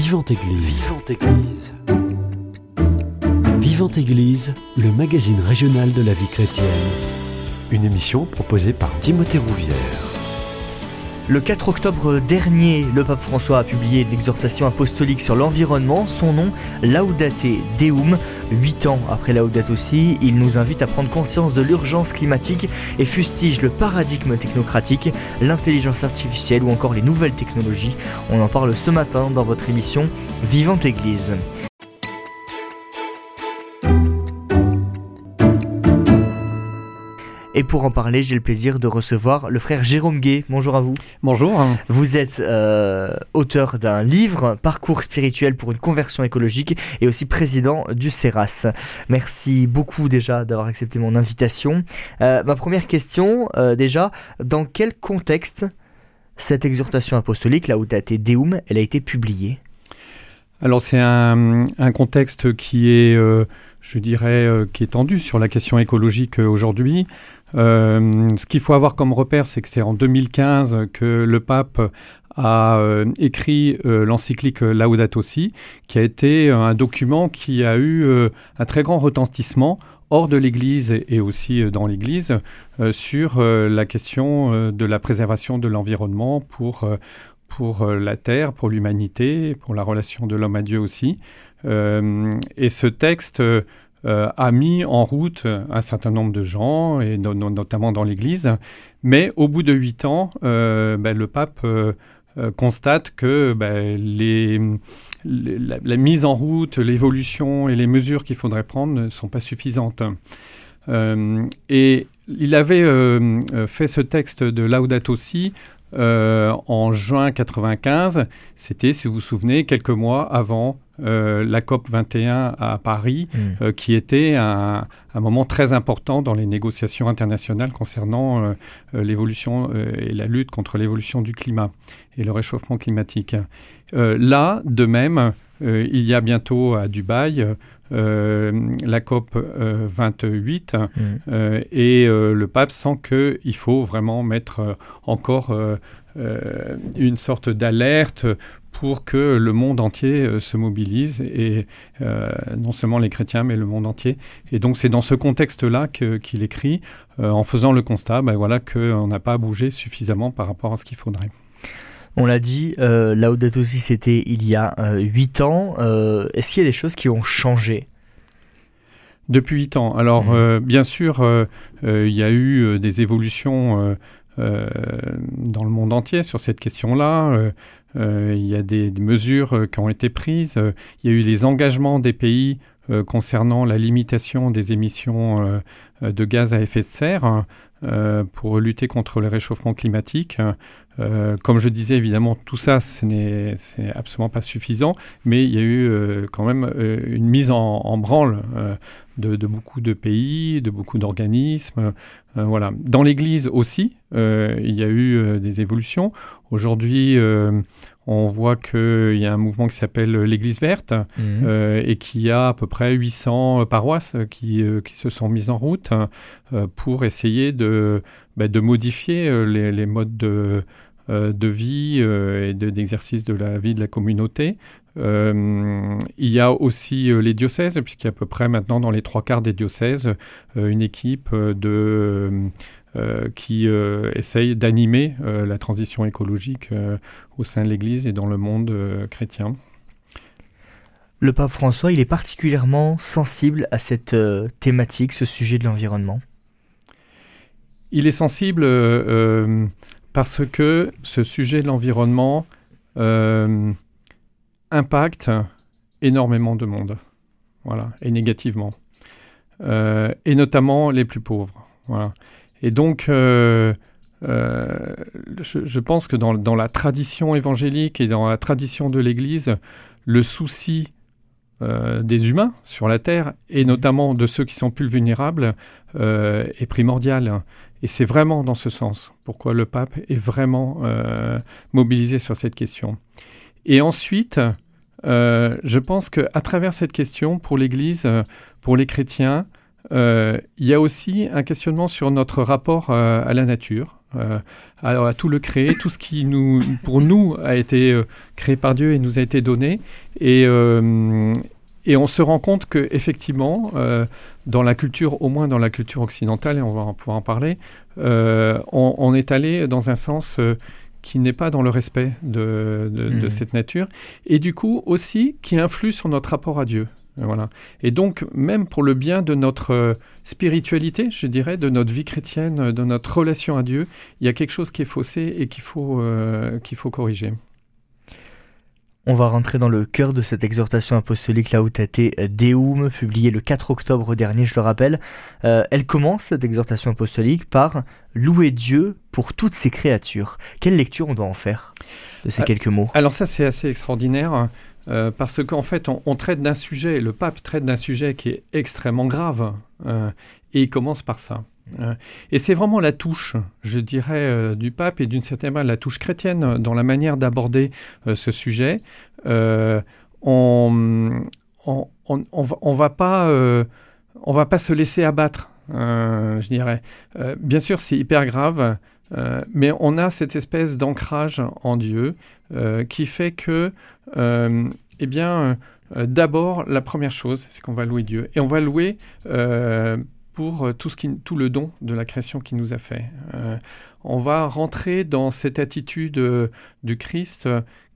Vivante Église. Vivante Église. Vivante Église, le magazine régional de la vie chrétienne. Une émission proposée par Timothée Rouvière. Le 4 octobre dernier, le pape François a publié l'exhortation apostolique sur l'environnement, son nom Laudate Deum. Huit ans après Laudato Si, il nous invite à prendre conscience de l'urgence climatique et fustige le paradigme technocratique, l'intelligence artificielle ou encore les nouvelles technologies. On en parle ce matin dans votre émission Vivante Église. Et pour en parler, j'ai le plaisir de recevoir le frère Jérôme Gay. Bonjour à vous. Bonjour. Vous êtes euh, auteur d'un livre, Parcours spirituel pour une conversion écologique, et aussi président du CERAS. Merci beaucoup déjà d'avoir accepté mon invitation. Euh, ma première question, euh, déjà, dans quel contexte cette exhortation apostolique, là où été Deum, elle a été publiée? Alors c'est un, un, contexte qui est, je dirais, qui est tendu sur la question écologique aujourd'hui. Euh, ce qu'il faut avoir comme repère, c'est que c'est en 2015 que le pape a euh, écrit euh, l'encyclique Laudato Si, qui a été un document qui a eu un très grand retentissement hors de l'Église et aussi dans l'Église sur la question de la préservation de l'environnement pour, pour la Terre, pour l'humanité, pour la relation de l'homme à Dieu aussi. et ce texte euh, a mis en route un certain nombre de gens, et notamment dans l'Église. Mais au bout de huit ans, euh, ben, le pape euh, constate que ben, les, la, mise en route, l'évolution et les mesures qu'il faudrait prendre ne sont pas suffisantes. et il avait fait ce texte de Laudato Si en juin 95. C'était, si vous vous souvenez, quelques mois avant euh, la COP 21 à Paris, mm. euh, qui était un, moment très important dans les négociations internationales concernant euh, l'évolution et la lutte contre l'évolution du climat et le réchauffement climatique. là, de même, il y a bientôt à Dubaï la COP 28 mm. et le pape sent qu'il faut vraiment mettre encore une sorte d'alerte pour que le monde entier euh, se mobilise, et euh, non seulement les chrétiens, mais le monde entier. Et donc c'est dans ce contexte-là qu'il écrit, euh, en faisant le constat ben voilà, qu'on n'a pas bougé suffisamment par rapport à ce qu'il faudrait. On l'a dit, euh, Laudato aussi c'était il y a huit ans. Est-ce qu'il y a des choses qui ont changé? Depuis huit ans. Alors, mmh. bien sûr, il y a eu des évolutions dans le monde entier sur cette question-là. Euh, il y a des, mesures euh, qui ont été prises. Euh, il y a eu les engagements des pays concernant la limitation des émissions de gaz à effet de serre. Hein, pour lutter contre le réchauffement climatique. Comme je disais, évidemment, tout ça, ce n'est absolument pas suffisant, mais il y a eu quand même une mise en, branle de, de, beaucoup de pays, de beaucoup d'organismes. voilà. Dans l'Église aussi, il y a eu des évolutions. Aujourd'hui, on voit qu'il y a un mouvement qui s'appelle l'Église verte mhm. euh, et qui a à peu près 800 paroisses qui, euh, qui se sont mises en route euh, pour essayer de, bah, de modifier les, modes de, de vie et d'exercice de, la vie de la communauté. il y a aussi les diocèses, puisqu'il y a à peu près maintenant dans les trois quarts des diocèses une équipe de euh, qui euh, essaye d'animer euh, la transition écologique au sein de l'Église et dans le monde chrétien. Le pape François, il est particulièrement sensible à cette thématique, ce sujet de l'environnement? Il est sensible parce que ce sujet de l'environnement impacte énormément de monde, voilà, et négativement, et notamment les plus pauvres. Voilà. Et donc, euh, euh, je, pense que dans, la tradition évangélique et dans la tradition de l'Église, le souci euh, des humains sur la terre, et notamment de ceux qui sont plus vulnérables, est primordial. Et c'est vraiment dans ce sens pourquoi le pape est vraiment mobilisé sur cette question. Et ensuite, je pense qu'à travers cette question, pour l'Église, pour les chrétiens, euh, il y a aussi un questionnement sur notre rapport euh, à la nature, à, tout le créé, tout ce qui nous, pour nous a été créé par Dieu et nous a été donné. Et, et on se rend compte que effectivement, dans la culture, au moins dans la culture occidentale, et on va pouvoir en parler, on, est allé dans un sens qui n'est pas dans le respect de, de, mmh. cette nature, et du coup aussi qui influe sur notre rapport à Dieu. Voilà. Et donc, même pour le bien de notre euh, spiritualité, je dirais, de notre vie chrétienne, de notre relation à Dieu, il y a quelque chose qui est faussé et qu'il faut, euh, qu'il faut corriger. On va rentrer dans le cœur de cette exhortation apostolique Lautate Deum, publiée le 4 octobre dernier, je le rappelle. Euh, elle commence, cette exhortation apostolique, par louer Dieu pour toutes ses créatures. Quelle lecture on doit en faire de ces quelques mots? Alors ça, c'est assez extraordinaire. Euh, parce qu'en fait, on, traite d'un sujet, le pape traite d'un sujet qui est extrêmement grave, euh, et il commence par ça. Euh, et c'est vraiment la touche, je dirais, du pape et d'une certaine manière la touche chrétienne dans la manière d'aborder ce sujet. on, on, on, va, pas, on va pas se laisser abattre, je dirais. bien sûr, c'est hyper grave. mais on a cette espèce d'ancrage en Dieu qui fait que euh, eh bien, euh, d'abord, la première chose, c'est qu'on va louer Dieu. Et on va louer euh, pour tout, ce qui, tout le don de la création qu'il nous a fait. on va rentrer dans cette attitude du Christ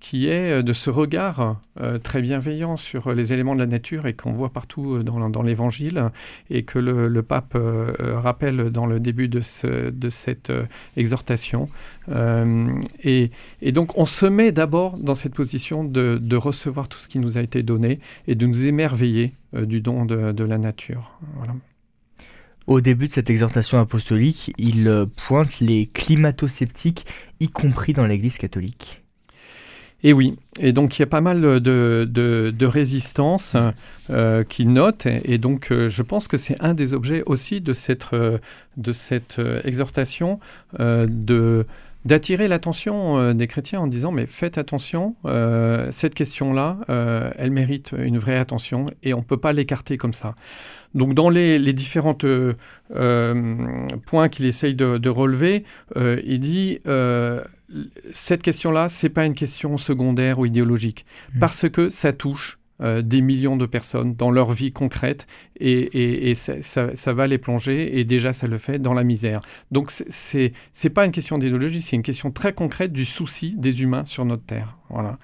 qui est euh, de ce regard euh, très bienveillant sur les éléments de la nature et qu'on voit partout euh, dans, l'Évangile et que le, pape rappelle dans le début de, ce, de cette exhortation. Et, donc on se met d'abord dans cette position de, de, recevoir tout ce qui nous a été donné et de nous émerveiller du don de, de la nature. Voilà. Au début de cette exhortation apostolique, il pointe les climato-sceptiques, y compris dans l'Église catholique. Et oui, et donc il y a pas mal de, de, de résistance euh, qui note, et, donc euh, je pense que c'est un des objets aussi de cette, euh, de cette exhortation de d'attirer l'attention des chrétiens en disant mais faites attention, cette question-là, elle mérite une vraie attention et on ne peut pas l'écarter comme ça. Donc dans les, les différents points qu'il essaye de, de relever, il dit cette question-là, c'est pas une question secondaire ou idéologique, mmh. parce que ça touche euh, des millions de personnes dans leur vie concrète et, ça, va les plonger et déjà ça le fait dans la misère. Donc c'est c'est pas une question d'idéologie, c'est une question très concrète du souci des humains sur notre terre. Voilà.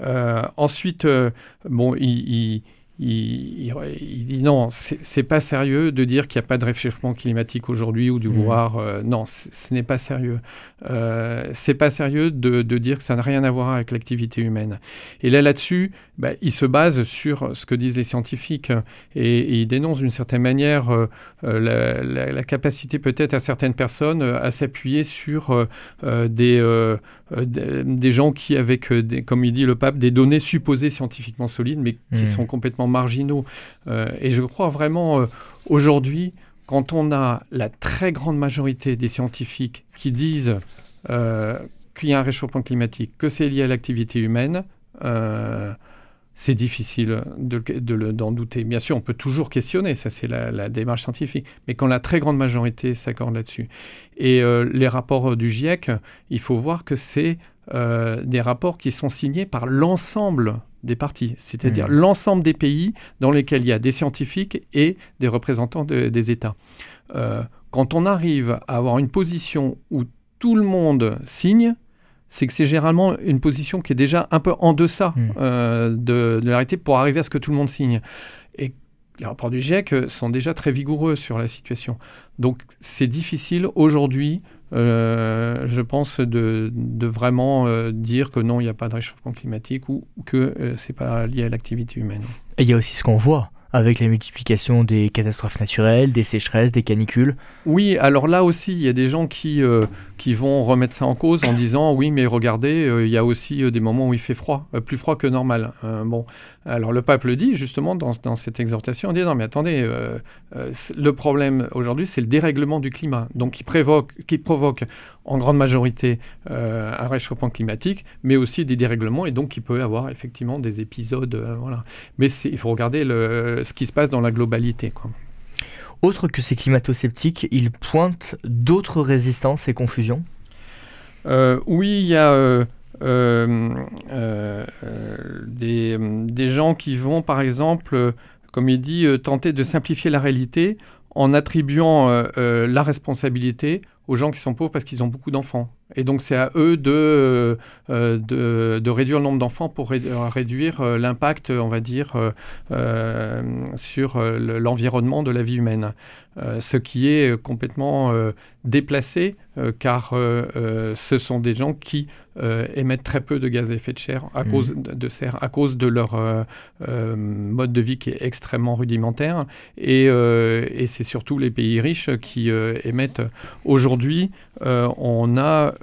Euh, ensuite, euh, bon, il il, dit non, c'est pas sérieux de dire qu'il n'y a pas de réchauffement climatique aujourd'hui ou mmh. voir. Euh, non, ce n'est pas sérieux. Euh, c'est pas sérieux de, dire que ça n'a rien à voir avec l'activité humaine. Et là, là-dessus, bah, il se base sur ce que disent les scientifiques et, il dénonce d'une certaine manière euh, la, capacité peut-être à certaines personnes à s'appuyer sur des, des gens qui, avec, comme il dit le pape, des données supposées scientifiquement solides, mais qui mmh. sont complètement marginaux. Euh, et je crois vraiment euh, aujourd'hui, quand on a la très grande majorité des scientifiques qui disent euh, qu'il y a un réchauffement climatique, que c'est lié à l'activité humaine, c'est difficile d'en de, douter. Bien sûr, on peut toujours questionner, ça c'est la, démarche scientifique, mais quand la très grande majorité s'accorde là-dessus. Et les rapports du GIEC, il faut voir que c'est des rapports qui sont signés par l'ensemble des partis, c'est-à-dire mmh. l'ensemble des pays dans lesquels il y a des scientifiques et des représentants des États. Euh, quand on arrive à avoir une position où tout le monde signe, c'est que c'est généralement une position qui est déjà un peu en deçà mmh. euh, de, de, la réalité pour arriver à ce que tout le monde signe. Et les rapports du GIEC sont déjà très vigoureux sur la situation. Donc c'est difficile aujourd'hui euh, je pense, de, vraiment euh, dire que non, il n'y a pas de réchauffement climatique ou, que euh, c'est pas lié à l'activité humaine. Et il y a aussi ce qu'on voit avec la multiplication des catastrophes naturelles, des sécheresses, des canicules. Oui, alors là aussi, il y a des gens qui, qui vont remettre ça en cause en disant oui, mais regardez, il y a aussi des moments où il fait froid, plus froid que normal. bon, alors le pape le dit justement dans, dans cette exhortation, on dit non mais attendez, euh, euh, le problème aujourd'hui c'est le dérèglement du climat, donc qui, prévoque, qui provoque en grande majorité euh, un réchauffement climatique, mais aussi des dérèglements et donc qui peut avoir effectivement des épisodes. voilà. Mais il faut regarder le, ce qui se passe dans la globalité. Quoi. autre que ces climato-sceptiques, ils pointent d'autres résistances et confusions? Oui, il y a des, des, gens qui vont, par exemple, comme il dit, tenter de simplifier la réalité en attribuant la responsabilité aux gens qui sont pauvres parce qu'ils ont beaucoup d'enfants. Et donc c'est à eux de, euh, de, de, réduire le nombre d'enfants pour réduire euh, l'impact, on va dire, euh, sur l'environnement de la vie humaine. ce qui est complètement déplacé, car ce sont des gens qui émettent très peu de gaz à effet de serre à, mmh. cause de, serre, à cause de leur mode de vie qui est extrêmement rudimentaire. Et, et c'est surtout les pays riches qui émettent aujourd'hui, on a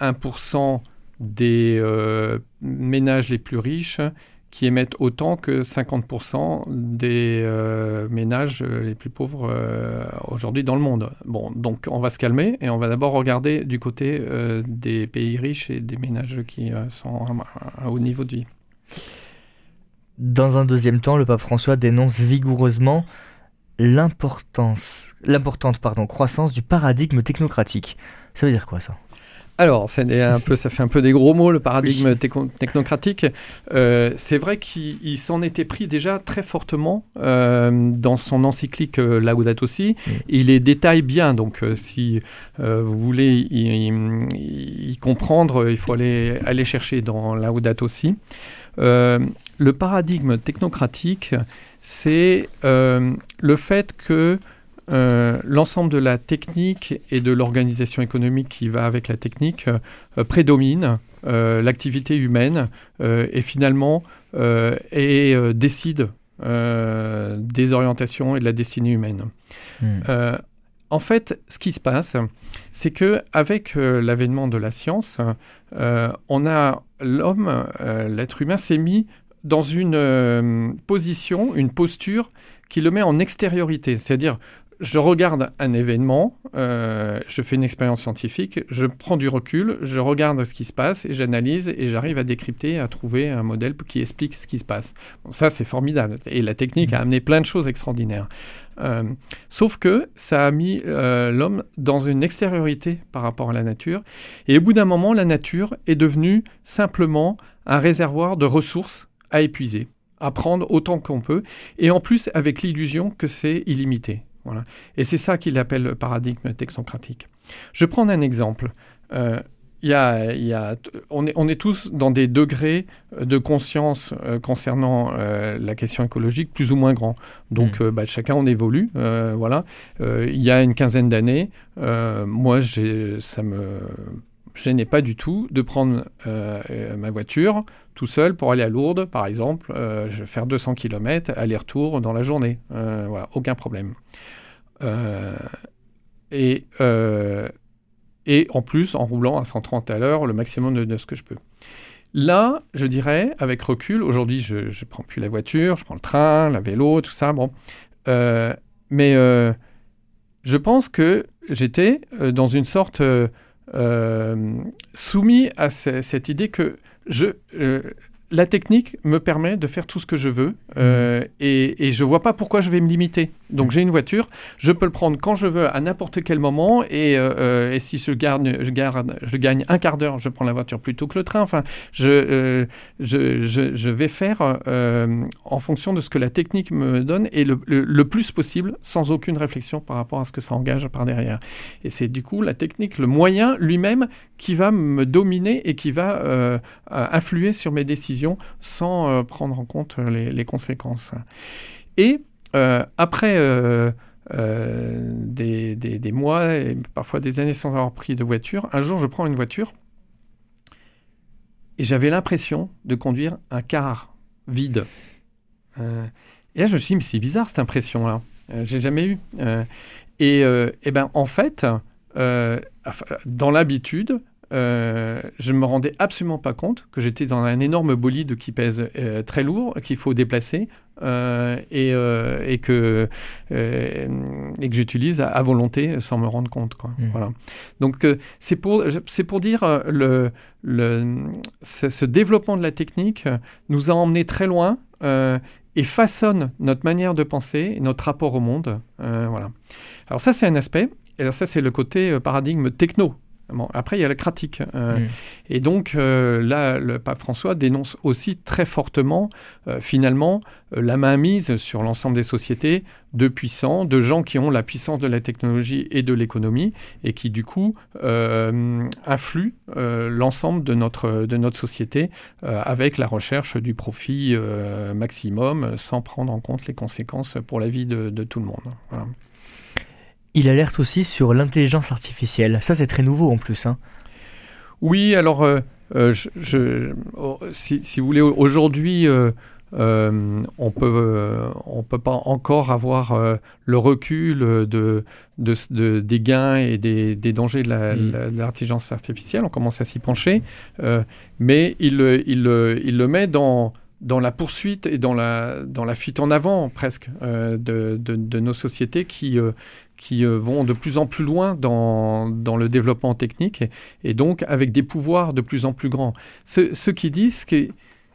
1% euh, des euh, ménages les plus riches qui émettent autant que 50% des euh, ménages les plus pauvres aujourd'hui dans le monde. Bon, donc on va se calmer et on va d'abord regarder du côté des pays riches et des ménages qui sont à, haut niveau de vie. Dans un deuxième temps, le pape François dénonce vigoureusement l'importance, l'importante pardon, croissance du paradigme technocratique. Ça veut dire quoi ça? Alors, un peu, ça fait un peu des gros mots, le paradigme technocratique. Euh, c'est vrai qu'il s'en était pris déjà très fortement euh, dans son encyclique euh, Laudato Si. Il les détaille bien, donc si vous voulez y, comprendre, il faut aller, aller chercher dans Laudato Si. Le paradigme technocratique, c'est le fait que euh, l'ensemble de la technique et de l'organisation économique qui va avec la technique euh, prédomine euh, l'activité humaine et finalement et décide des orientations et de la destinée humaine. Hmm. En fait, ce qui se passe, c'est que avec l'avènement de la science, on a l'homme, l'être humain, s'est mis dans une position, une posture qui le met en extériorité, c'est-à-dire je regarde un événement, euh, je fais une expérience scientifique, je prends du recul, je regarde ce qui se passe et j'analyse et j'arrive à décrypter, à trouver un modèle qui explique ce qui se passe. ça, c'est formidable. Et la technique a mmh. amené plein de choses extraordinaires. Euh, sauf que ça a mis euh, l'homme dans une extériorité par rapport à la nature. Et au bout d'un moment, la nature est devenue simplement un réservoir de ressources à épuiser, à prendre autant qu'on peut, et en plus avec l'illusion que c'est illimité. Et c'est ça qu'il appelle le paradigme technocratique. Je prends un exemple. Euh, y a, on, est, on, est, tous dans des degrés de conscience euh, concernant euh, la question écologique plus ou moins grands. Donc, hmm. bah, chacun on évolue. voilà. il y a une quinzaine d'années, moi, ça me gênais pas du tout de prendre ma voiture tout seul pour aller à Lourdes, par exemple. je vais faire 200 km aller-retour dans la journée. voilà, aucun problème. Euh, et, euh, et en plus, en roulant à 130 à l'heure, le maximum de, ce que je peux. Là, je dirais, avec recul, aujourd'hui, je ne prends plus la voiture, je prends le train, la vélo, tout ça, bon. Euh, mais je pense que j'étais dans une sorte soumis à cette idée que je, la technique me permet de faire tout ce que je veux euh, et, et, je vois pas pourquoi je vais me limiter. Donc j'ai une voiture, je peux le prendre quand je veux, à n'importe quel moment et, euh, euh, et si je, gagne, je, garde, je gagne un quart d'heure, je prends la voiture plutôt que le train. Enfin, je, je, je, vais faire en fonction de ce que la technique me donne et le, le, plus possible sans aucune réflexion par rapport à ce que ça engage par derrière. Et c'est du coup la technique, le moyen lui-même qui va me dominer et qui va influer sur mes décisions sans euh, prendre en compte les, conséquences. Et euh, après euh, des, mois parfois des années sans avoir pris de voiture, un jour je prends une voiture et j'avais l'impression de conduire un car vide. et là je me suis dit, mais c'est bizarre cette impression-là. J'ai jamais eu. et, et ben en fait, dans l'habitude, euh, je ne me rendais absolument pas compte que j'étais dans un énorme bolide qui pèse euh, très lourd, qu'il faut déplacer euh, et, et, que, et que j'utilise à, volonté sans me rendre compte. Quoi. Mmh. Voilà. Donc c'est pour, pour dire le, le, ce, développement de la technique nous a emmené très loin. et façonne notre manière de penser, notre rapport au monde. voilà. Alors ça, c'est un aspect. Et alors ça, c'est le côté paradigme techno après, il y a la critique. Euh, mm. Et donc, euh, là, le pape François dénonce aussi très fortement, euh, finalement, la mainmise sur l'ensemble des sociétés de puissants, de gens qui ont la puissance de la technologie et de l'économie, et qui, du coup, influent l'ensemble de notre, de notre société avec la recherche du profit maximum, sans prendre en compte les conséquences pour la vie de, tout le monde. Voilà. Il alerte aussi sur l'intelligence artificielle. Ça, c'est très nouveau en plus. Hein. Oui, alors, euh, euh, je, oh, si, vous voulez, aujourd'hui, euh, on peut, on peut pas encore avoir le recul de, de, des gains et des, des dangers de mm. l'intelligence artificielle. On commence à s'y pencher, mais il, il, il, le met dans dans la poursuite et dans la, dans la fuite en avant presque de, de, nos sociétés qui, qui euh, vont de plus en plus loin dans, dans le développement technique et, donc avec des pouvoirs de plus en plus grands. Ce, qui disent, ce qui est,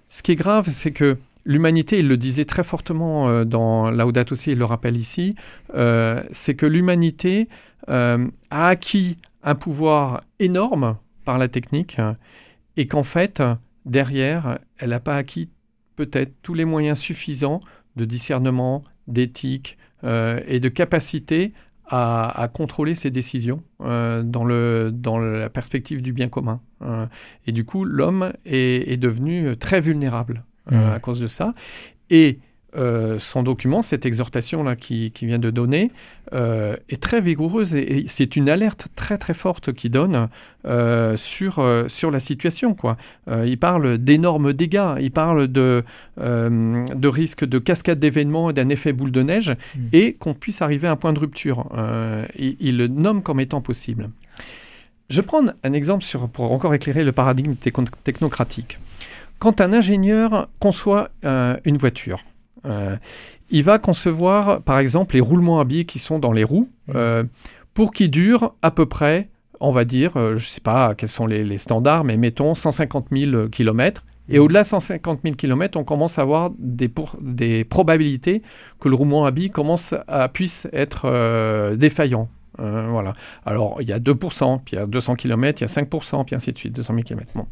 ce qui est grave, c'est que l'humanité, il le disait très fortement euh, dans Laudato aussi, il le rappelle ici, euh, c'est que l'humanité a acquis un pouvoir énorme par la technique et qu'en fait, derrière, elle n'a pas acquis peut-être tous les moyens suffisants de discernement, d'éthique et de capacité à, contrôler ses décisions euh, dans, le, dans la perspective du bien commun. Euh, et du coup, l'homme est, devenu très vulnérable euh, mmh. à cause de ça. Et euh, son document, cette exhortation-là qu'il qui vient de donner, euh, est très vigoureuse et, c'est une alerte très très forte qu'il donne euh, sur, sur la situation. Quoi. il parle d'énormes dégâts, il parle de, de risques de cascade d'événements et d'un effet boule de neige mmh. et qu'on puisse arriver à un point de rupture. Il, il, le nomme comme étant possible. Je prends un exemple sur, pour encore éclairer le paradigme technocratique. Quand un ingénieur conçoit une voiture, euh, il va concevoir, par exemple, les roulements à billes qui sont dans les roues mmh. euh, pour qu'ils durent à peu près, on va dire, euh, je ne sais pas quels sont les, standards, mais mettons 150 000 km. Et mmh. au-delà de 150 000 km, on commence à avoir des, des probabilités que le roulement à billes commence à, puisse être défaillant. voilà. Alors, il y a 2%, puis il y a 200 km, il y a 5%, puis ainsi de suite, 200 000 km. Bon.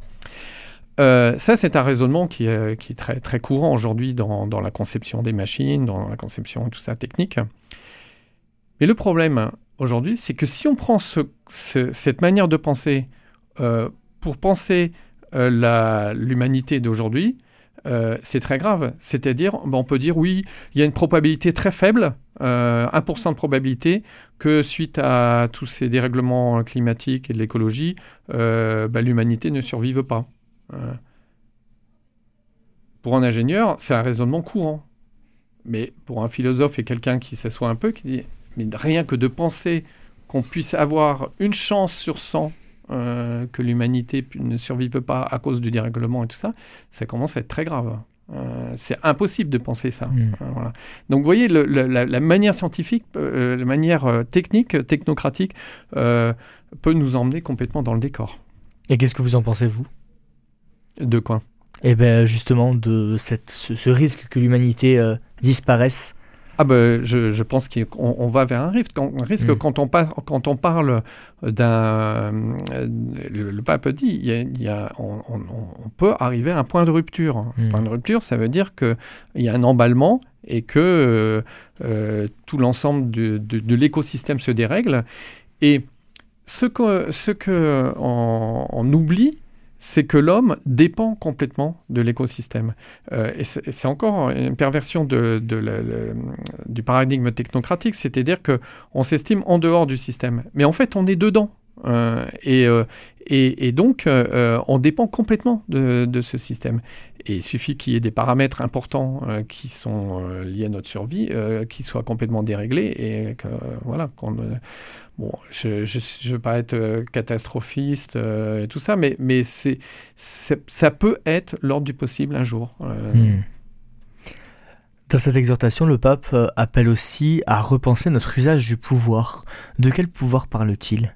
Euh, ça, c'est un raisonnement qui est, très, courant aujourd'hui dans, la conception des machines, dans la conception tout ça technique. Mais le problème aujourd'hui, c'est que si on prend ce, cette manière de penser euh, pour penser euh, l'humanité d'aujourd'hui, c'est très grave. C'est-à-dire, ben, on peut dire oui, il y a une probabilité très faible, 1% de probabilité, que suite à tous ces dérèglements climatiques et de l'écologie, ben, l'humanité ne survive pas. Euh, pour un ingénieur, c'est un raisonnement courant. Mais pour un philosophe et quelqu'un qui s'assoit un peu, qui dit, mais rien que de penser qu'on puisse avoir une chance sur 100 euh, que l'humanité ne survive pas à cause du dérèglement et tout ça, ça commence à être très grave. Euh, c'est impossible de penser ça. Hmm. Donc vous voyez, la, manière scientifique, la manière technique, technocratique, peut nous emmener complètement dans le décor. Et qu'est-ce que vous en pensez, vous? De quoi? Eh bien justement de cette, ce, risque que l'humanité euh, disparaisse. Ah ben, je, pense qu'on va vers un risque. Un risque mm. quand, on quand on parle d'un... Le, pape dit, il y a, on, peut arriver à un point de rupture. Un mm. point de rupture, ça veut dire qu'il y a un emballement et que euh, euh, tout l'ensemble de, de, l'écosystème se dérègle. Et ce qu'on ce que on oublie, c'est que l'homme dépend complètement de l'écosystème. Euh, et c'est encore une perversion de, du paradigme technocratique, c'est-à-dire qu'on s'estime en dehors du système. Mais en fait, on est dedans. Euh, euh, et, donc, on dépend complètement de, ce système. Et il suffit qu'il y ait des paramètres importants qui sont liés à notre survie, qui soient complètement déréglés et que, voilà, Bon, je ne veux pas être euh, catastrophiste euh, et tout ça, mais, ça peut être l'ordre du possible un jour. Euh. Hmm. Dans cette exhortation, le pape appelle aussi à repenser notre usage du pouvoir. De quel pouvoir parle-t-il?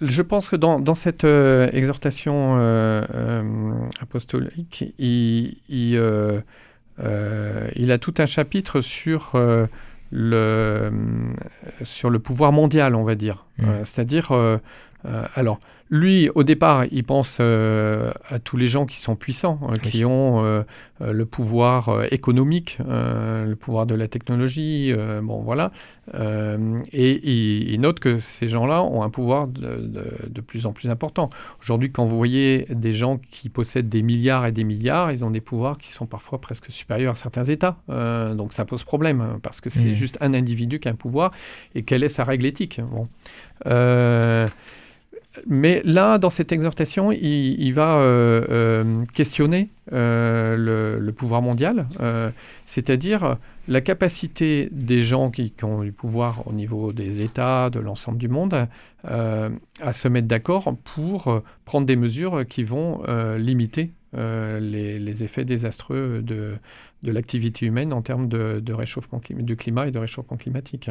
Je pense que dans, cette euh, exhortation euh, apostolique, il, il, a tout un chapitre sur, le, sur le pouvoir mondial, on va dire. Mmh. C'est-à-dire, alors, lui, au départ, il pense euh, à tous les gens qui sont puissants, hein, qui ont euh, euh, le pouvoir économique, le pouvoir de la technologie, bon voilà. et il, note que ces gens-là ont un pouvoir de, plus en plus important. Aujourd'hui, quand vous voyez des gens qui possèdent des milliards et des milliards, ils ont des pouvoirs qui sont parfois presque supérieurs à certains États. donc ça pose problème, hein, parce que c'est mmh. juste un individu qui a un pouvoir, et quelle est sa règle éthique bon mais là, dans cette exhortation, il, va euh, euh, questionner euh, le, pouvoir mondial, c'est-à-dire la capacité des gens qui, ont du pouvoir au niveau des États, de l'ensemble du monde, à se mettre d'accord pour prendre des mesures qui vont limiter les, effets désastreux de, l'activité humaine en termes de, de réchauffement du climat et de réchauffement climatique.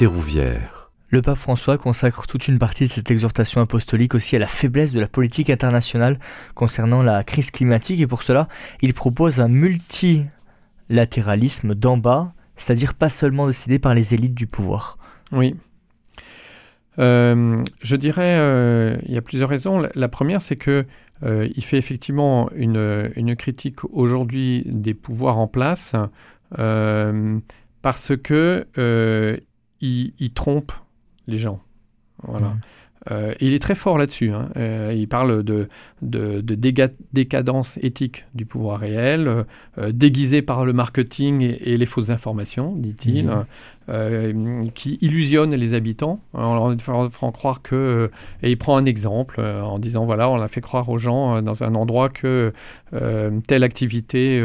Le pape François consacre toute une partie de cette exhortation apostolique aussi à la faiblesse de la politique internationale concernant la crise climatique et pour cela, il propose un multilatéralisme d'en bas, c'est-à-dire pas seulement décidé par les élites du pouvoir. Oui. Euh, je dirais, euh, il y a plusieurs raisons. La, première, c'est que euh, il fait effectivement une, une critique aujourd'hui des pouvoirs en place parce que il, trompe les gens. Voilà. Mmh. Euh, il est très fort là-dessus. Hein. Euh, il parle de, de, décadence éthique du pouvoir réel, euh, déguisée par le marketing et, les fausses informations, dit-il. Mmh. Euh, qui illusionne les habitants en leur faisant croire que. et il prend un exemple euh, en disant voilà, on a fait croire aux gens euh, dans un endroit que telle activité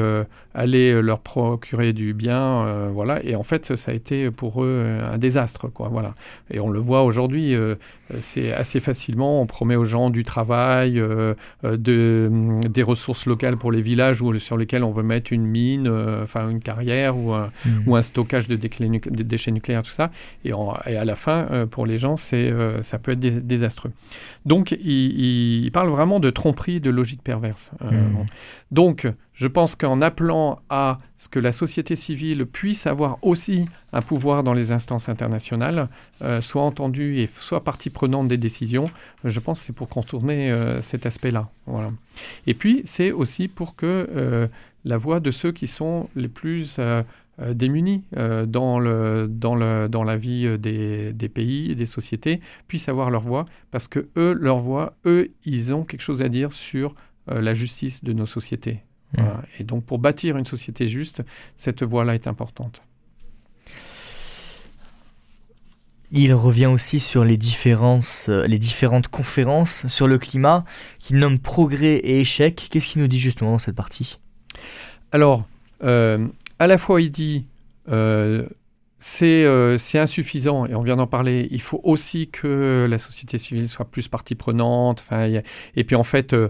allait leur procurer du bien, voilà. Et en fait, ça a été pour eux un désastre, quoi. Voilà. Et on le voit aujourd'hui, c'est assez facilement. On promet aux gens du travail, de, des ressources locales pour les villages où, sur lesquels on veut mettre une mine, enfin une carrière ou un, mmh. ou un stockage de, de déchets nucléaires, tout ça. Et, à la fin, euh, pour les gens, c'est, euh, ça peut être désastreux. Donc, il, parle vraiment de tromperie, de logique perverse. Euh, mmh. Donc, je pense qu'en appelant à ce que la société civile puisse avoir aussi un pouvoir dans les instances internationales, soit entendue et soit partie prenante des décisions, je pense que c'est pour contourner cet aspect-là. Voilà. Et puis, c'est aussi pour que la voix de ceux qui sont les plus démunis euh, dans, le, dans, le, dans la vie euh, des, des, pays et des sociétés puissent avoir leur voix, parce que eux, leur voix, eux, ils ont quelque chose à dire sur la justice de nos sociétés. Mmh. Et donc pour bâtir une société juste, cette voix-là est importante. Il revient aussi sur les, différences, les différentes conférences sur le climat qu'il nomme progrès et échec. Qu'est-ce qu'il nous dit justement dans cette partie? Alors, à la fois il dit euh, euh, c'est insuffisant, et on vient d'en parler, il faut aussi que la société civile soit plus partie prenante. et puis en fait, euh,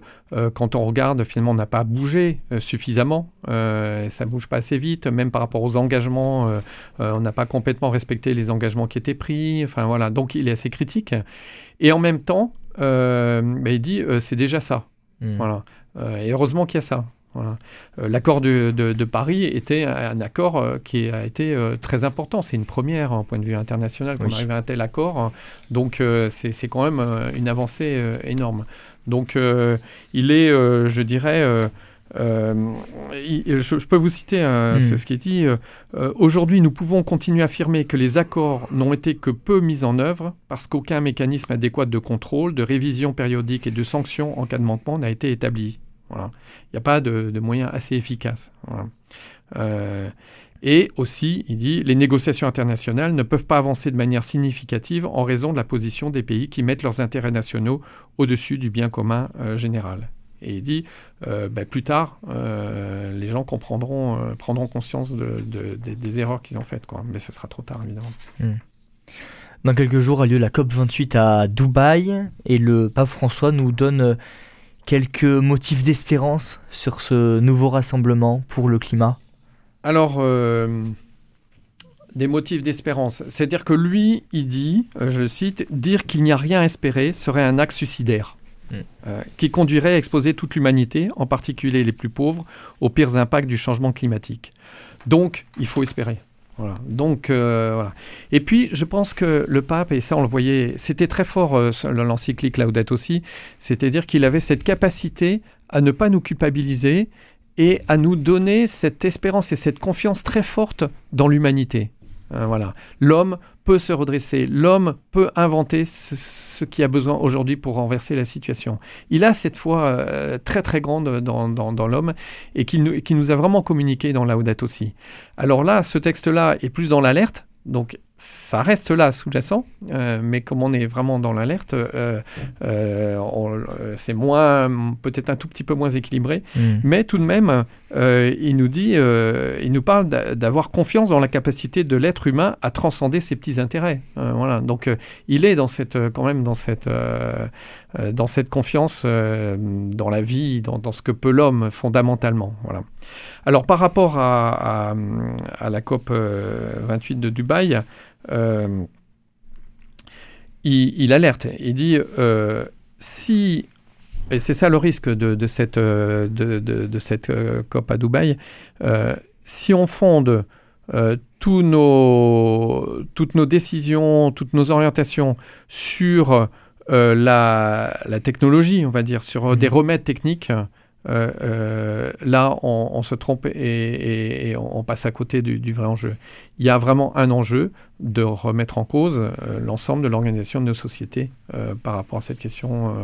quand on regarde, finalement, on n'a pas bougé suffisamment, ça ne bouge pas assez vite, même par rapport aux engagements, on n'a pas complètement respecté les engagements qui étaient pris. Enfin voilà, donc il est assez critique. Et en même temps, bah, il dit c'est déjà ça. Mmh. Voilà. et heureusement qu'il y a ça. Euh, l'accord de, Paris était un, accord euh, qui a été euh, très important. C'est une première en point de vue international qu'on arrive à un tel accord. Donc c'est quand même une avancée énorme. Donc il est, je dirais, je, peux vous citer hmm. ce, qui est dit. Aujourd'hui, nous pouvons continuer à affirmer que les accords n'ont été que peu mis en œuvre parce qu'aucun mécanisme adéquat de contrôle, de révision périodique et de sanctions en cas de manquement n'a été établi. Voilà. Il n'y a pas de, moyens assez efficaces. Euh, et aussi, il dit, les négociations internationales ne peuvent pas avancer de manière significative en raison de la position des pays qui mettent leurs intérêts nationaux au-dessus du bien commun euh, général. Et il dit, euh, ben, plus tard, les gens comprendront, prendront conscience des erreurs qu'ils ont faites, mais ce sera trop tard, évidemment. Hmm. Dans quelques jours a lieu la COP28 à Dubaï, et le pape François nous donne quelques motifs d'espérance sur ce nouveau rassemblement pour le climat Alors, euh, des motifs d'espérance. C'est-à-dire que lui, il dit, euh, je cite, dire qu'il n'y a rien à espérer serait un acte suicidaire. Hmm. Euh, qui conduirait à exposer toute l'humanité, en particulier les plus pauvres, aux pires impacts du changement climatique. Donc, il faut espérer. Donc, euh, voilà. Et puis, je pense que le pape, et ça on le voyait, c'était très fort euh, l'encyclique Laudato aussi, c'est-à-dire qu'il avait cette capacité à ne pas nous culpabiliser et à nous donner cette espérance et cette confiance très forte dans l'humanité. Euh, voilà. L'homme peut se redresser, l'homme peut inventer ce, qu'il a besoin aujourd'hui pour renverser la situation. Il a cette foi euh, très très grande dans, dans, l'homme et qui nous, qui nous a vraiment communiqué dans Laudato aussi. Alors là, ce texte-là est plus dans l'alerte, donc ça reste là sous-jacent, euh, mais comme on est vraiment dans l'alerte, euh, euh, c'est moins, peut-être un tout petit peu moins équilibré. Mm. Mais tout de même, il nous dit, il nous parle d'avoir confiance dans la capacité de l'être humain à transcender ses petits intérêts. voilà. Donc, il est quand même dans cette, confiance dans la vie, dans, ce que peut l'homme fondamentalement. Voilà. Alors, par rapport à, la COP 28 de Dubaï. Euh, il, alerte. Il dit si et c'est ça le risque de, cette, de, de, cette COP à Dubaï. si on fonde tous nos, toutes nos décisions, toutes nos orientations sur la, la, technologie, on va dire, sur des mmh. remèdes techniques, euh, euh, là, on, se trompe et, on, passe à côté du, vrai enjeu. Il y a vraiment un enjeu de remettre en cause euh, l'ensemble de l'organisation de nos sociétés par rapport à cette question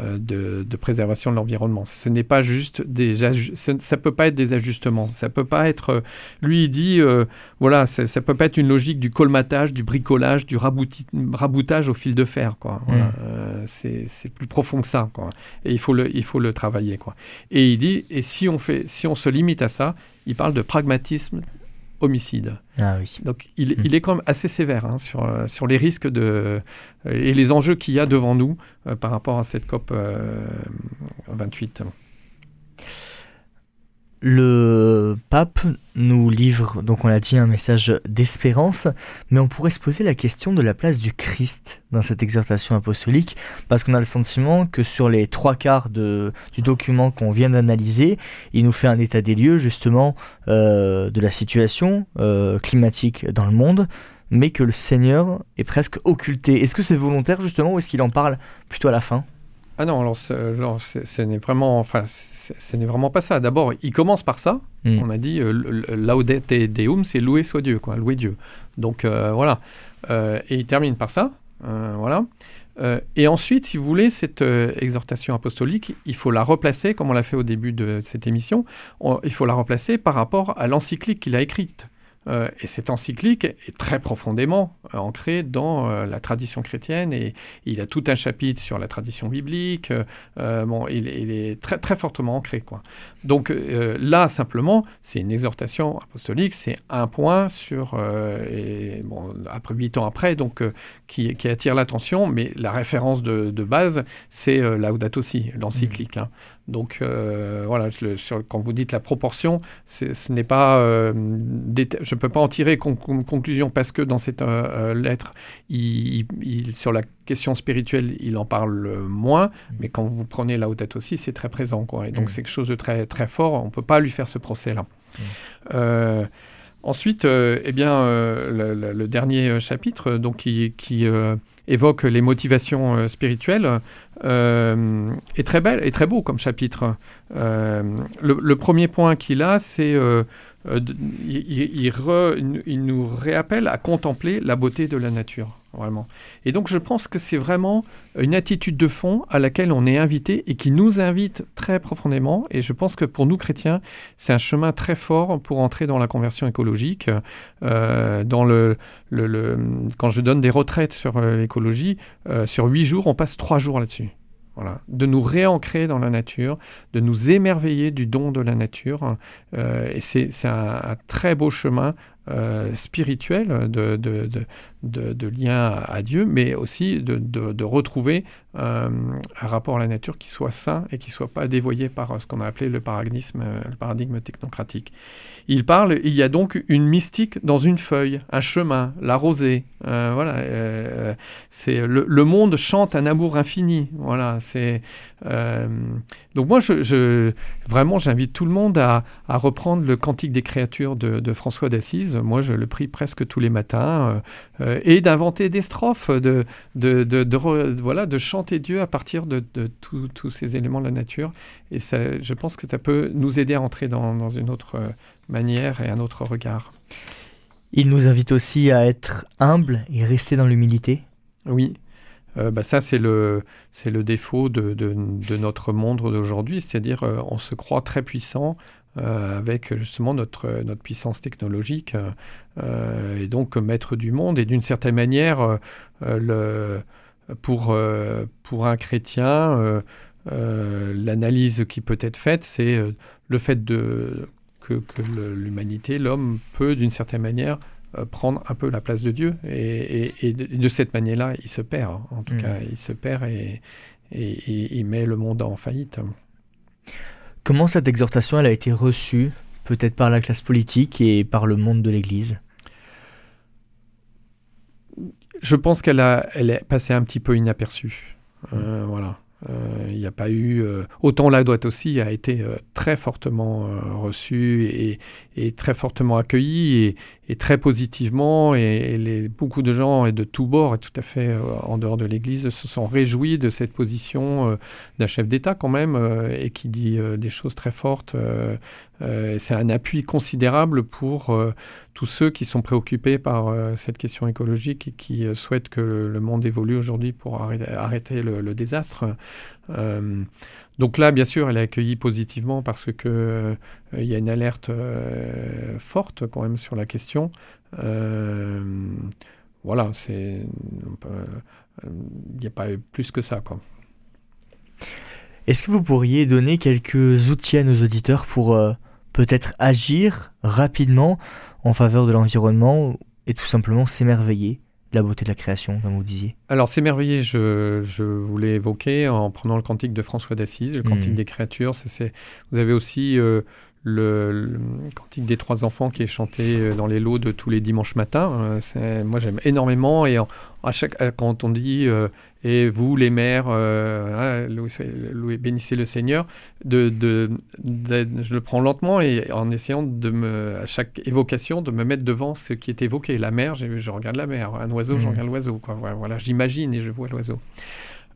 euh, de, préservation de l'environnement. Ce n'est pas juste des ça peut pas être des ajustements. Ça peut pas être. Euh, lui il dit euh, voilà ça peut pas être une logique du colmatage, du bricolage, du raboutage au fil de fer quoi. Mm. c'est plus profond que ça quoi. Et il faut le il faut le travailler quoi. Et il dit et si on fait si on se limite à ça, il parle de pragmatisme homicide. Ah oui. Donc il, hmm. il, est quand même assez sévère hein, sur, euh, sur les risques de, euh, et les enjeux qu'il y a devant nous euh, par rapport à cette COP 28. Le pape nous livre, donc on l'a dit, un message d'espérance, mais on pourrait se poser la question de la place du Christ dans cette exhortation apostolique, parce qu'on a le sentiment que sur les trois quarts du document qu'on vient d'analyser, il nous fait un état des lieux justement euh, de la situation euh, climatique dans le monde, mais que le Seigneur est presque occulté. Est-ce que c'est volontaire justement, ou est-ce qu'il en parle plutôt à la fin? Ah non, alors ce n'est vraiment, enfin, ce n'est vraiment pas ça. D'abord, il commence par ça. Hmm. On a dit euh, laudate deum, c'est louer soit Dieu, quoi, louer Dieu. Donc euh, voilà. Euh, et il termine par ça. Euh, voilà. et ensuite, si vous voulez, cette exhortation apostolique, il faut la replacer, comme on l'a fait au début de cette émission, il faut la replacer par rapport à l'encyclique qu'il a écrite. Euh, et cette encyclique est très profondément euh, ancrée dans euh, la tradition chrétienne et il a tout un chapitre sur la tradition biblique. bon, il, est très, très fortement ancré. Quoi. Donc là, simplement, c'est une exhortation apostolique, c'est un point sur, et, bon, après huit ans après, donc, qui, qui, attire l'attention, mais la référence de, de base, c'est Laudato Si, l'encyclique. Mmh. Hein. Donc euh, voilà, quand vous dites la proportion, ce n'est pas, euh, je ne peux pas en tirer une conclusion parce que dans cette euh, lettre, il, sur la question spirituelle, il en parle moins, mmh. mais quand vous prenez la haute aussi, c'est très présent. Quoi. Et donc mmh. c'est quelque chose de très, très fort, on ne peut pas lui faire ce procès-là. Mmh. Ensuite, eh bien, le, dernier chapitre, donc, qui, évoque les motivations spirituelles, euh, est très belle et très beau comme chapitre. Euh, le, premier point qu'il a, c'est euh, il, nous réappelle à contempler la beauté de la nature, vraiment. Et donc je pense que c'est vraiment une attitude de fond à laquelle on est invité et qui nous invite très profondément. Et je pense que pour nous chrétiens, c'est un chemin très fort pour entrer dans la conversion écologique. dans le, quand je donne des retraites sur l'écologie, sur huit jours, on passe trois jours là-dessus. Voilà. de nous réancrer dans la nature, de nous émerveiller du don de la nature. Euh, et c'est un, très beau chemin euh, spirituel de, de, lien à, Dieu, mais aussi de, retrouver euh, un rapport à la nature qui soit sain et qui soit pas dévoyé par ce qu'on a appelé le paradigme, le paradigme technocratique. Il parle, il y a donc une mystique dans une feuille, un chemin, la rosée. Euh, voilà, euh, c'est le, monde chante un amour infini. Voilà, c'est euh, donc moi, vraiment, j'invite tout le monde à, reprendre le Cantique des créatures de, François d'Assise. Moi, je le prie presque tous les matins et d'inventer des strophes, de, de, voilà, de chanter Dieu à partir de, tous ces éléments de la nature. Et ça, je pense que ça peut nous aider à entrer dans, dans une autre manière et un autre regard. Il nous invite aussi à être humble et rester dans l'humilité. Oui, euh, bah ça c'est le, c'est le défaut de, de, notre monde d'aujourd'hui, c'est-à-dire euh, on se croit très puissant euh, avec justement notre, notre puissance technologique et donc maître du monde et d'une certaine manière le, pour, pour un chrétien l'analyse qui peut être faite c'est le fait de que, l'humanité, l'homme peut d'une certaine manière euh, prendre un peu la place de Dieu. Et, de, cette manière-là, il se perd. Hein. En tout mm. cas, il se perd et, il met le monde en faillite. Comment cette exhortation elle a été reçue, peut-être par la classe politique et par le monde de l'Église je pense qu'elle a, elle est passée un petit peu inaperçue. Euh, voilà. Euh, Il n'y a pas eu. euh, autant la droite aussi a été euh, très fortement reçue et, et très fortement accueillie et, et très positivement. Et, et les, beaucoup de gens et de tous bords, et tout à fait en dehors de l'Église, se sont réjouis de cette position d'un chef d'État quand même et qui dit des choses très fortes. Euh, C'est un appui considérable pour euh, tous ceux qui sont préoccupés par euh, cette question écologique et qui souhaitent que le, monde évolue aujourd'hui pour arrêter, le, désastre. Donc là, bien sûr, elle est accueillie positivement parce que il y a une alerte forte quand même sur la question. Voilà, c'est il n'y a pas plus que ça. Est-ce que vous pourriez donner quelques outils à nos auditeurs pour peut-être agir rapidement en faveur de l'environnement et tout simplement s'émerveiller de la beauté de la création, comme vous disiez Alors, s'émerveiller, je, je vous l'ai évoqué en prenant le cantique de François d'Assise, le cantique Mhm. des créatures. Vous avez aussi euh, le, le cantique des trois enfants qui est chanté euh, dans les lots de tous les dimanches matins. Euh, moi, j'aime énormément. Et en- à chaque, à- quand on dit euh, Et vous, les mères, euh, hein, louez, louez- bénissez le Seigneur, de, de- de- je le prends lentement et en essayant de me, à chaque évocation, de me mettre devant ce qui est évoqué. La mer, je, je regarde la mer. Un oiseau, je Mhm. regarde l'oiseau. Voilà, voilà, j'imagine et je vois l'oiseau.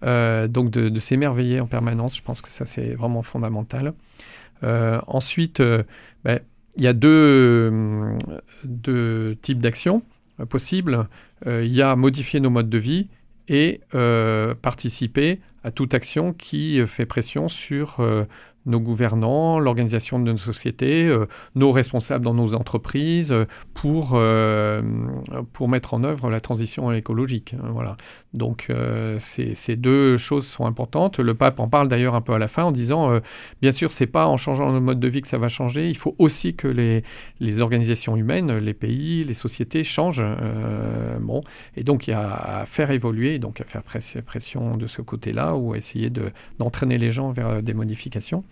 Euh, donc de s'émerveiller en permanence, je pense que ça c'est vraiment fondamental. Euh, ensuite, euh, ben, il y a deux, euh, deux types d'actions possibles. Il y a modifier nos modes de vie et participer à toute action qui fait pression sur nos gouvernants, l'organisation de nos sociétés, euh, nos responsables dans nos entreprises, euh, pour, euh, pour mettre en œuvre la transition écologique. hein, Voilà. Donc ces, ces deux choses sont importantes. Le pape en parle d'ailleurs un peu à la fin en disant, bien sûr, c'est pas en changeant nos modes de vie que ça va changer. Il faut aussi que les, les organisations humaines, les pays, les sociétés changent. bon, et donc il y a à faire évoluer, donc à faire press- pression de ce côté-là ou à essayer de- d'entraîner les gens vers des modifications.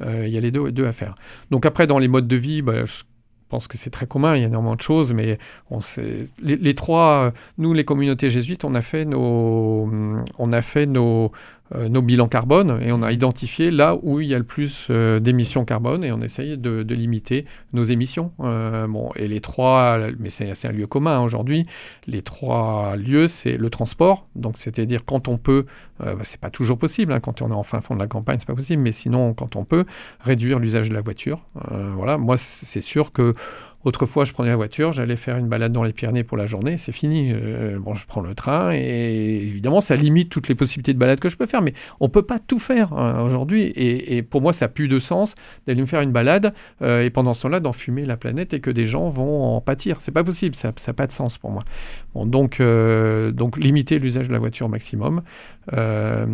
Euh, il y a les deux, deux à faire. Donc après, dans les modes de vie, bah, je pense que c'est très commun, il y a énormément de choses, mais on sait, les, les trois, euh, nous, les communautés jésuites, on a fait nos, on a fait nos, nos bilans carbone et on a identifié là où il y a le plus euh, d'émissions carbone et on essaye de, limiter nos émissions. Euh, bon, et les trois, mais c'est un lieu commun aujourd'hui, les trois lieux, c'est le transport, donc c'est-à-dire quand on peut, euh, bah, c'est pas toujours possible, hein, quand on est en fin fond de la campagne, c'est pas possible, mais sinon, quand on peut, réduire l'usage de la voiture. Euh, voilà, moi, c'est sûr que Autrefois, je prenais la voiture, j'allais faire une balade dans les Pyrénées pour la journée, c'est fini. Je, bon, je prends le train et évidemment, ça limite toutes les possibilités de balade que je peux faire, mais on peut pas tout faire hein, aujourd'hui. Et, pour moi, ça plus de sens d'aller me faire une balade euh, et pendant ce temps-là d'enfumer la planète et que des gens vont en pâtir. C'est pas possible, ça n'a pas de sens pour moi. Donc, euh, donc limiter l'usage de la voiture au maximum. Euh,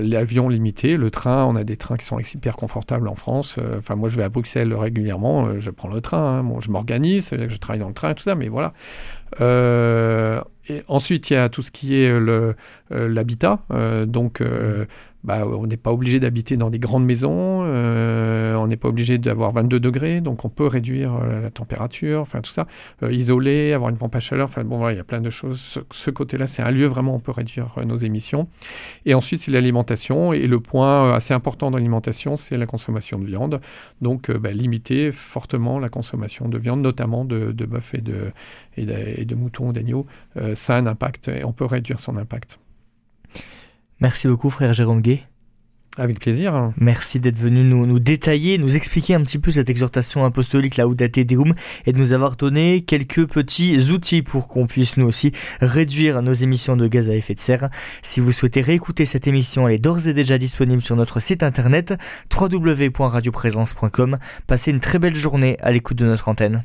L'avion limité, le train, on a des trains qui sont hyper confortables en France. Euh, Enfin, moi, je vais à Bruxelles régulièrement, euh, je prends le train. hein. Bon, je m'organise, je travaille dans le train tout ça, mais voilà. Ensuite, il y a tout ce qui est le- euh, l'habitat. Euh, donc, euh, bah, on n'est pas obligé d'habiter dans des grandes maisons, euh, on n'est pas obligé d'avoir 22 degrés, donc on peut réduire euh, la température, enfin tout ça, Euh, isoler, avoir une pompe à chaleur, enfin bon voilà, il y a plein de choses. Ce, côté-là, c'est un lieu vraiment où on peut réduire euh, nos émissions. Et ensuite, c'est l'alimentation, et le point euh, assez important dans l'alimentation, c'est la consommation de viande. Donc, euh, bah, limiter fortement la consommation de viande, notamment de, de et de, et de, et de moutons ou d'agneaux. Ça a un impact, et on peut réduire son impact. Merci beaucoup, frère Jérôme Gay. Avec plaisir. hein. Merci d'être venu nous, nous détailler, nous expliquer un petit peu cette exhortation apostolique Laudate Deum et de nous avoir donné quelques petits outils pour qu'on puisse nous aussi réduire nos émissions de gaz à effet de serre. Si vous souhaitez réécouter cette émission, elle est d'ores et déjà disponible sur notre site internet www.radioprésence.com. Passez une très belle journée à l'écoute de notre antenne.